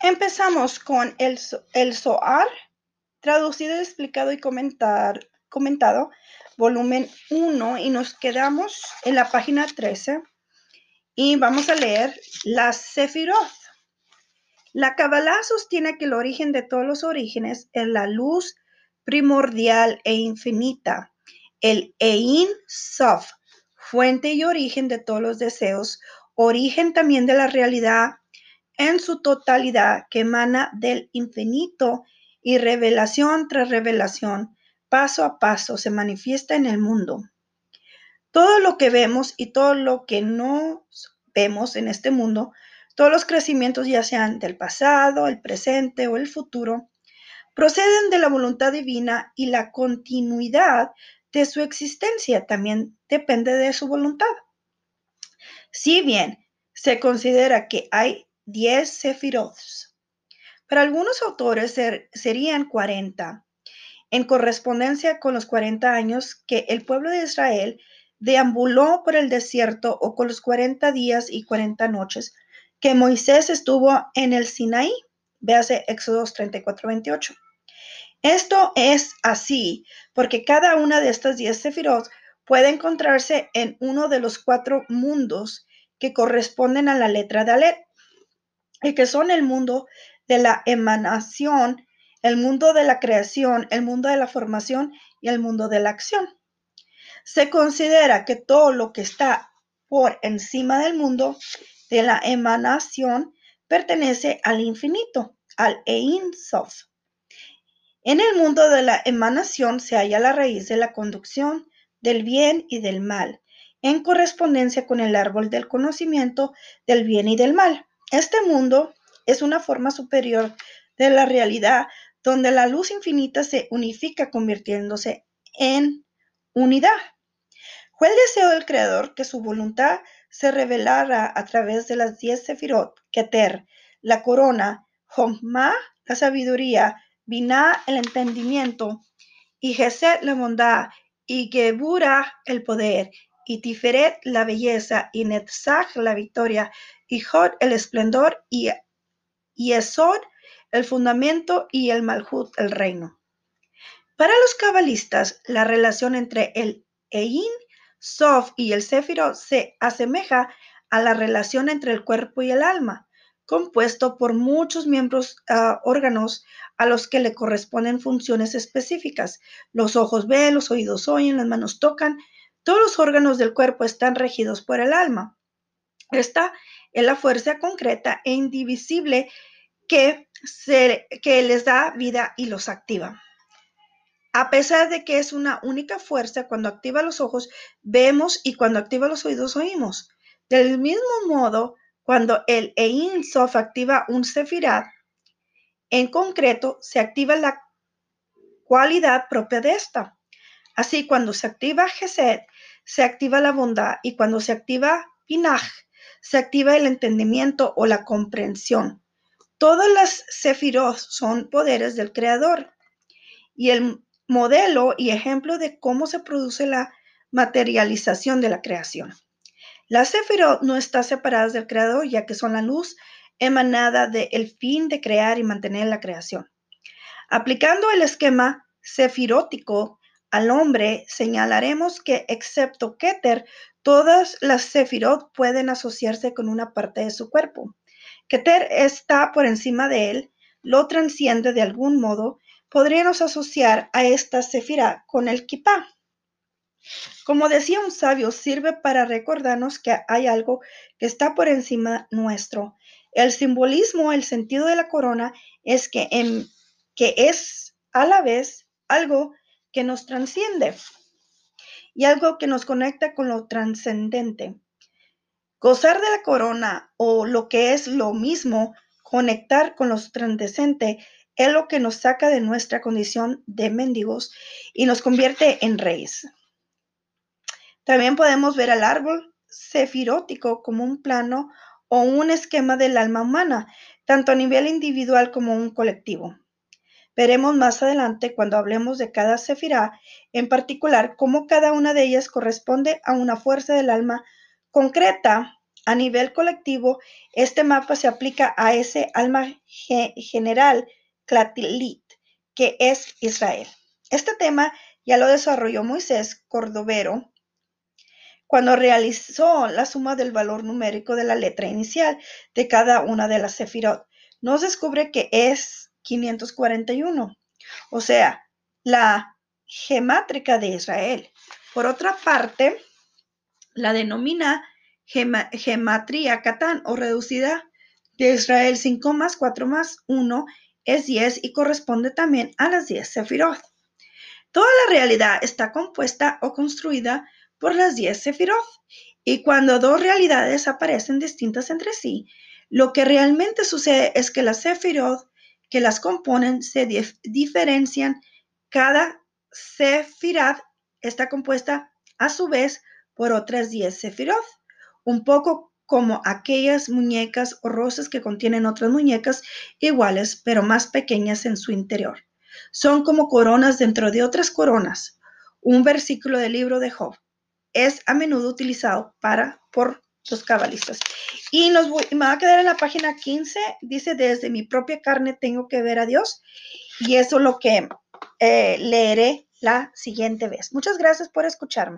Empezamos con el, el Zohar, traducido, explicado y comentado, volumen 1, y nos quedamos en la página 13 y vamos a leer la Sefirot. La Kabbalah sostiene que el origen de todos los orígenes es la luz primordial e infinita, el Ein Sof, fuente y origen de todos los deseos, origen también de la realidad en su totalidad que emana del infinito y revelación tras revelación, paso a paso se manifiesta en el mundo. Todo lo que vemos y todo lo que no vemos en este mundo, todos los crecimientos ya sean del pasado, el presente o el futuro, proceden de la voluntad divina y la continuidad de su existencia también depende de su voluntad. Si bien se considera que hay 10 sefirots. Para algunos autores serían 40, en correspondencia con los 40 años que el pueblo de Israel deambuló por el desierto o con los 40 días y 40 noches que Moisés estuvo en el Sinaí. Véase Éxodos 34, 28. Esto es así porque cada una de estas 10 sefirot puede encontrarse en uno de los cuatro mundos que corresponden a la letra de Alet y que son el mundo de la emanación, el mundo de la creación, el mundo de la formación y el mundo de la acción. Se considera que todo lo que está por encima del mundo de la emanación pertenece al infinito, al Ein Sof. En el mundo de la emanación se halla la raíz de la conducción del bien y del mal, en correspondencia con el árbol del conocimiento del bien y del mal. Este mundo es una forma superior de la realidad donde la luz infinita se unifica convirtiéndose en unidad. Fue el deseo del Creador que su voluntad se revelara a través de las diez sefirot, Keter, la corona, Jomma, la sabiduría, Binah, el entendimiento, y Geset, la bondad, y Gebura, el poder, y Tiferet, la belleza, y Netzach, la victoria, y Jod el esplendor, y, y el fundamento, y el Malhut el reino. Para los cabalistas, la relación entre el Ein, Sof y el Sefirot se asemeja a la relación entre el cuerpo y el alma, compuesto por muchos miembros uh, órganos a los que le corresponden funciones específicas. Los ojos ven, los oídos oyen, las manos tocan. Todos los órganos del cuerpo están regidos por el alma. Esta es la fuerza concreta e indivisible que, les da vida y los activa. A pesar de que es una única fuerza, cuando activa los ojos, vemos y cuando activa los oídos, oímos. Del mismo modo, cuando el Ein Sof activa un Sefirat, en concreto, se activa la cualidad propia de esta. Así, cuando se activa Gesed, se activa la bondad y cuando se activa Pinaj, se activa el entendimiento o la comprensión. Todas las sefirot son poderes del Creador y el modelo y ejemplo de cómo se produce la materialización de la creación. Las sefirot no están separadas del Creador ya que son la luz emanada del fin de crear y mantener la creación. Aplicando el esquema sefirótico al hombre, señalaremos que excepto Keter, Todas las sefirot pueden asociarse con una parte de su cuerpo. Keter está por encima de él, lo transciende de algún modo. Podríamos asociar a esta sefira con el kippah. Como decía un sabio, sirve para recordarnos que hay algo que está por encima nuestro. El simbolismo, el sentido de la corona es que, en, que es a la vez algo que nos transciende y algo que nos conecta con lo trascendente. Gozar de la corona o lo que es lo mismo, conectar con lo trascendente, es lo que nos saca de nuestra condición de mendigos y nos convierte en reyes. También podemos ver al árbol sefirótico como un plano o un esquema del alma humana, tanto a nivel individual como un colectivo. Veremos más adelante cuando hablemos de cada sefirá, en particular cómo cada una de ellas corresponde a una fuerza del alma concreta A nivel colectivo, este mapa se aplica a ese alma general, Clatilit, que es Israel. Este tema ya lo desarrolló Moisés Cordovero cuando realizó la suma del valor numérico de la letra inicial de cada una de las sefirot. Nos descubre que es 541, o sea, la gemátrica de Israel. Por otra parte, la denomina gematría Catán o reducida de Israel 5 más 4 más 1 es 10 y corresponde también a las 10 sefirot. Toda la realidad está compuesta o construida por las 10 sefirot y cuando dos realidades aparecen distintas entre sí, lo que realmente sucede es que las sefirot que las componen se diferencian. Cada sefirat está compuesta a su vez por otras 10 sefirot, un poco como aquellas muñecas o rosas que contienen otras muñecas iguales pero más pequeñas en su interior. Son como coronas dentro de otras coronas. Un versículo del libro de Job es a menudo utilizado para por los cabalistas. Y nos voy, me va a quedar en la página 15, dice, desde mi propia carne tengo que ver a Dios. Y eso es lo que eh, leeré la siguiente vez. Muchas gracias por escucharme.